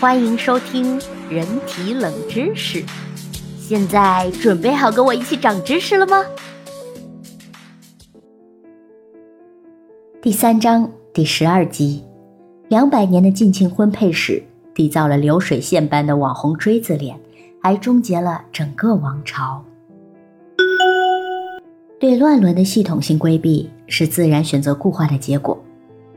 欢迎收听人体冷知识。现在准备好跟我一起长知识了吗？第三章第十二集：两百年的近亲婚配史，缔造了流水线般的网红锥子脸，还终结了整个王朝。对乱伦的系统性规避是自然选择固化的结果。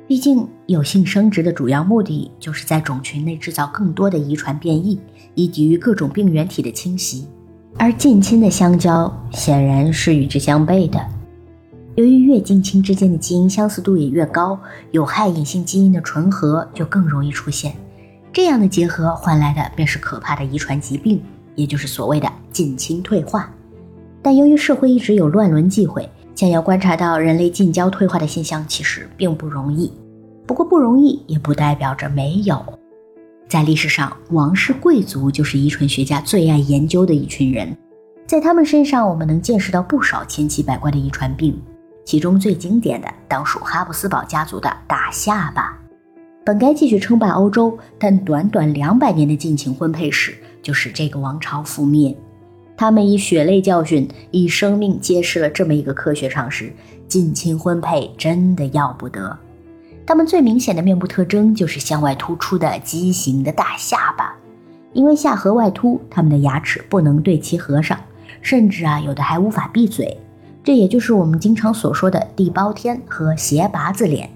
毕竟，有性生殖的主要目的就是在种群内制造更多的遗传变异，以抵御各种病原体的侵袭。而近亲的相交显然是与之相悖的。由于越近亲之间的基因相似度也越高，有害隐性基因的纯合就更容易出现。这样的结合换来的便是可怕的遗传疾病，也就是所谓的近亲退化。但由于社会一直有乱伦忌讳。想要观察到人类近交退化的现象，其实并不容易。不过不容易也不代表着没有。在历史上，王室贵族就是遗传学家最爱研究的一群人，在他们身上，我们能见识到不少千奇百怪的遗传病。其中最经典的，当属哈布斯堡家族的大下巴。本该继续称霸欧洲，但短短两百年的近亲婚配史，就使这个王朝覆灭。他们以血泪教训，以生命揭示了这么一个科学常识：近亲婚配真的要不得。他们最明显的面部特征就是向外突出的畸形的大下巴，因为下颌外凸，他们的牙齿不能对齐合上，甚至啊，有的还无法闭嘴。这也就是我们经常所说的地包天和斜拔子脸。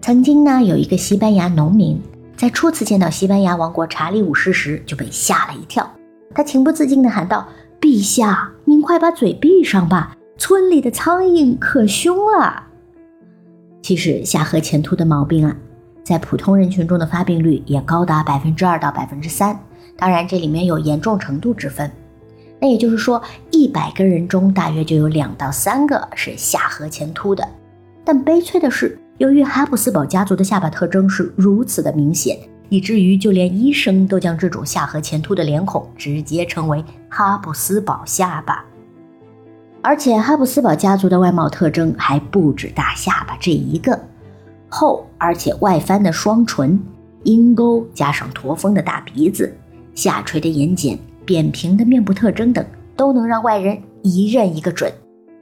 曾经呢，有一个西班牙农民在初次见到西班牙王国查理五世时就被吓了一跳，他情不自禁地喊道。陛下，您快把嘴闭上吧！村里的苍蝇可凶了。其实下颌前凸的毛病啊，在普通人群中的发病率也高达百分之二到百分之三。当然，这里面有严重程度之分。那也就是说，一百个人中大约就有两到三个是下颌前凸的。但悲催的是，由于哈布斯堡家族的下巴特征是如此的明显。以至于就连医生都将这种下颌前凸的脸孔直接称为哈布斯堡下巴，而且哈布斯堡家族的外貌特征还不止大下巴这一个，厚而且外翻的双唇，鹰钩加上驼峰的大鼻子，下垂的眼睑，扁平的面部特征等，都能让外人一认一个准。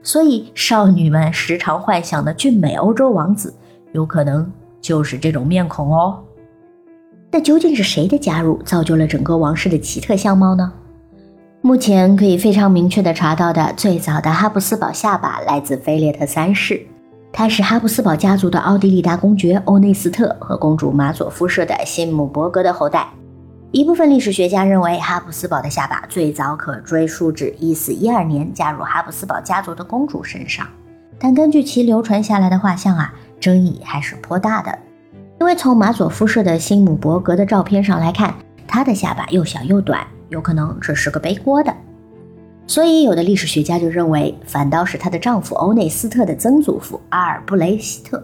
所以少女们时常幻想的俊美欧洲王子，有可能就是这种面孔哦。那究竟是谁的加入造就了整个王室的奇特相貌呢？目前可以非常明确的查到的最早的哈布斯堡下巴来自菲列特三世，他是哈布斯堡家族的奥地利大公爵欧内斯特和公主马佐夫舍的辛姆伯格的后代。一部分历史学家认为哈布斯堡的下巴最早可追溯至一四一二年加入哈布斯堡家族的公主身上，但根据其流传下来的画像啊，争议还是颇大的。因为从马佐夫舍的辛姆伯格的照片上来看，他的下巴又小又短，有可能这是个背锅的。所以有的历史学家就认为，反倒是她的丈夫欧内斯特的曾祖父阿尔布雷希特，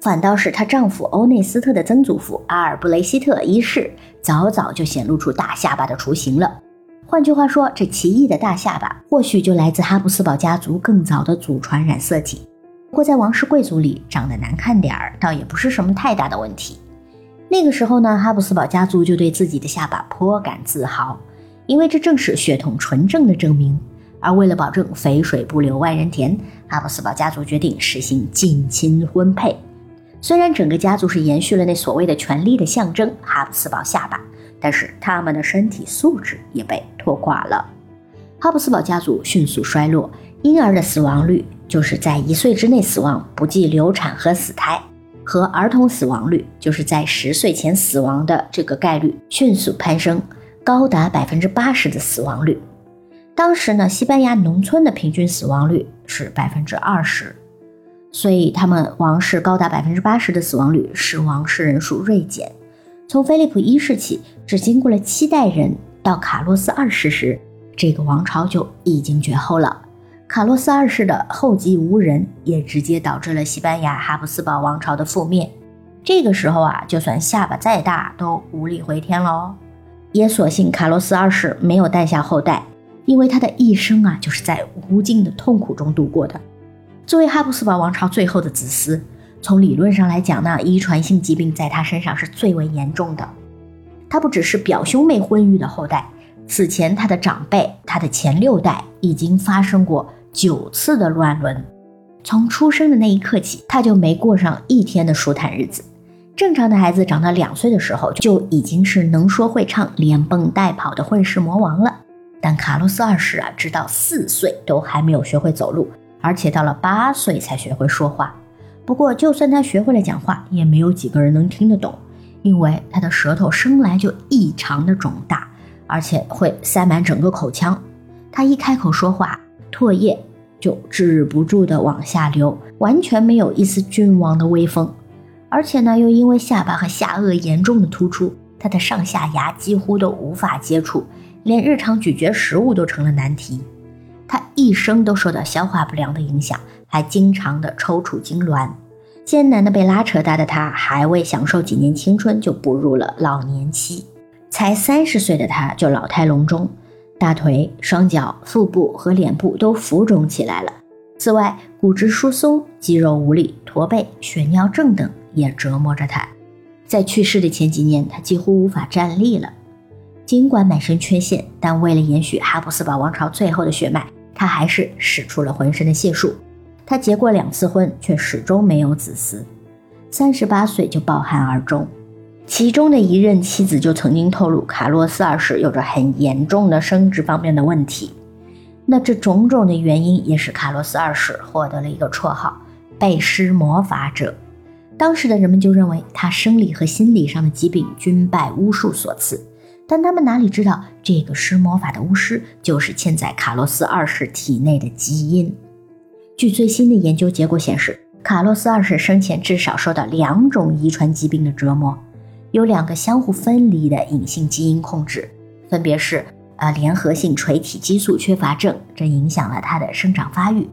反倒是她丈夫欧内斯特的曾祖父阿尔布雷希特一世早早就显露出大下巴的雏形了。换句话说，这奇异的大下巴或许就来自哈布斯堡家族更早的祖传染色体。不过，在王室贵族里，长得难看点儿，倒也不是什么太大的问题。那个时候呢，哈布斯堡家族就对自己的下巴颇感自豪，因为这正是血统纯正的证明。而为了保证肥水不流外人田，哈布斯堡家族决定实行近亲婚配。虽然整个家族是延续了那所谓的权力的象征——哈布斯堡下巴，但是他们的身体素质也被拖垮了。哈布斯堡家族迅速衰落，婴儿的死亡率。就是在一岁之内死亡，不计流产和死胎，和儿童死亡率，就是在十岁前死亡的这个概率迅速攀升，高达百分之八十的死亡率。当时呢，西班牙农村的平均死亡率是百分之二十，所以他们王室高达百分之八十的死亡率，使王室人数锐减。从菲利普一世起，只经过了七代人，到卡洛斯二世时，这个王朝就已经绝后了。卡洛斯二世的后继无人，也直接导致了西班牙哈布斯堡王朝的覆灭。这个时候啊，就算下巴再大，都无力回天了哦。也所幸卡洛斯二世没有诞下后代，因为他的一生啊，就是在无尽的痛苦中度过的。作为哈布斯堡王朝最后的子嗣，从理论上来讲呢，遗传性疾病在他身上是最为严重的。他不只是表兄妹婚育的后代，此前他的长辈，他的前六代已经发生过九次的乱伦。从出生的那一刻起，他就没过上一天的舒坦日子。正常的孩子长到两岁的时候，就已经是能说会唱、连蹦带跑的混世魔王了。但卡洛斯二世啊，直到四岁都还没有学会走路，而且到了八岁才学会说话。不过，就算他学会了讲话，也没有几个人能听得懂。因为他的舌头生来就异常的肿大，而且会塞满整个口腔。他一开口说话，唾液就止不住的往下流，完全没有一丝君王的威风。而且呢，又因为下巴和下颚严重的突出，他的上下牙几乎都无法接触，连日常咀嚼食物都成了难题。他一生都受到消化不良的影响，还经常的抽搐痉挛。艰难的被拉扯大的他，还未享受几年青春，就步入了老年期。才三十岁的他，就老态龙钟，大腿、双脚、腹部和脸部都浮肿起来了。此外，骨质疏松、肌肉无力、驼背、血尿症等也折磨着他。在去世的前几年，他几乎无法站立了。尽管满身缺陷，但为了延续哈布斯堡王朝最后的血脉，他还是使出了浑身的解数。他结过两次婚，却始终没有子嗣。三十八岁就抱憾而终。其中的一任妻子就曾经透露，卡洛斯二世有着很严重的生殖方面的问题。那这种种的原因，也使卡洛斯二世获得了一个绰号——被施魔法者。当时的人们就认为他生理和心理上的疾病均拜巫术所赐，但他们哪里知道，这个施魔法的巫师就是嵌在卡洛斯二世体内的基因。据最新的研究结果显示，卡洛斯二世生前至少受到两种遗传疾病的折磨，有两个相互分离的隐性基因控制，分别是呃联合性垂体激素缺乏症，这影响了他的生长发育；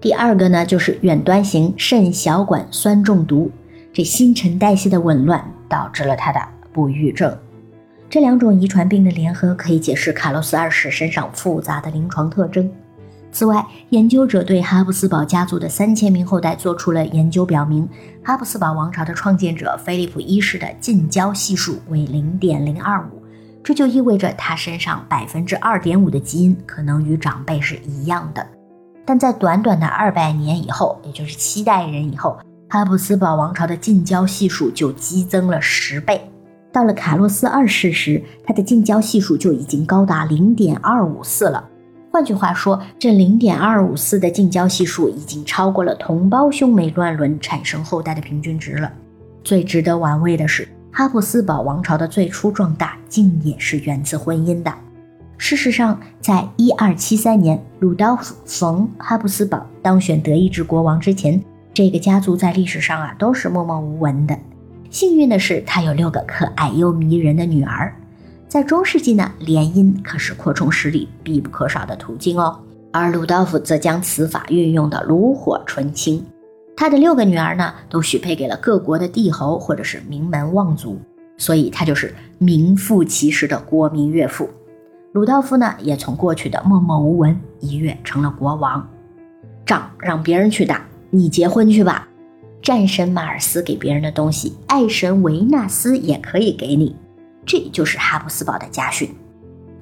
第二个呢就是远端型肾小管酸中毒，这新陈代谢的紊乱导致了他的不育症。这两种遗传病的联合可以解释卡洛斯二世身上复杂的临床特征。此外，研究者对哈布斯堡家族的三千名后代做出了研究，表明哈布斯堡王朝的创建者菲利普一世的近交系数为零点零二五，这就意味着他身上百分之二点五的基因可能与长辈是一样的。但在短短的二百年以后，也就是七代人以后，哈布斯堡王朝的近交系数就激增了十倍。到了卡洛斯二世时，他的近交系数就已经高达零点二五四了。换句话说，这零点二五四的近交系数已经超过了同胞兄妹乱伦产生后代的平均值了。最值得玩味的是，哈布斯堡王朝的最初壮大竟也是源自婚姻的。事实上，在一二七三年鲁道夫·冯·哈布斯堡当选德意志国王之前，这个家族在历史上啊都是默默无闻的。幸运的是，他有六个可爱又迷人的女儿。在中世纪呢，联姻可是扩充实力必不可少的途径哦。而鲁道夫则将此法运用的炉火纯青。他的六个女儿呢，都许配给了各国的帝侯或者是名门望族，所以他就是名副其实的国民岳父。鲁道夫呢，也从过去的默默无闻一跃成了国王。仗让别人去打，你结婚去吧。战神马尔斯给别人的东西，爱神维纳斯也可以给你。这就是哈布斯堡的家训。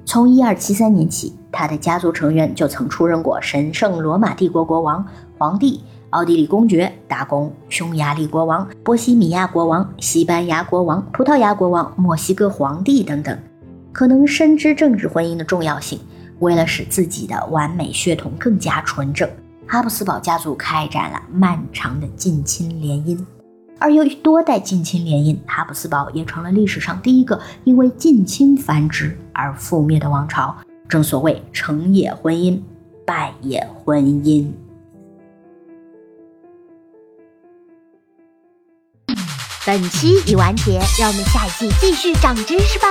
从一二七三年起，他的家族成员就曾出任过神圣罗马帝国国王、皇帝、奥地利公爵、大公、匈牙利国王、波西米亚国王、西班牙国王、葡萄牙国王、墨西哥皇帝等等。可能深知政治婚姻的重要性，为了使自己的完美血统更加纯正，哈布斯堡家族开展了漫长的近亲联姻。而由于多代近亲联姻，哈布斯堡也成了历史上第一个因为近亲繁殖而覆灭的王朝。正所谓成也婚姻，败也婚姻。本期已完结，让我们下一季继续长知识吧。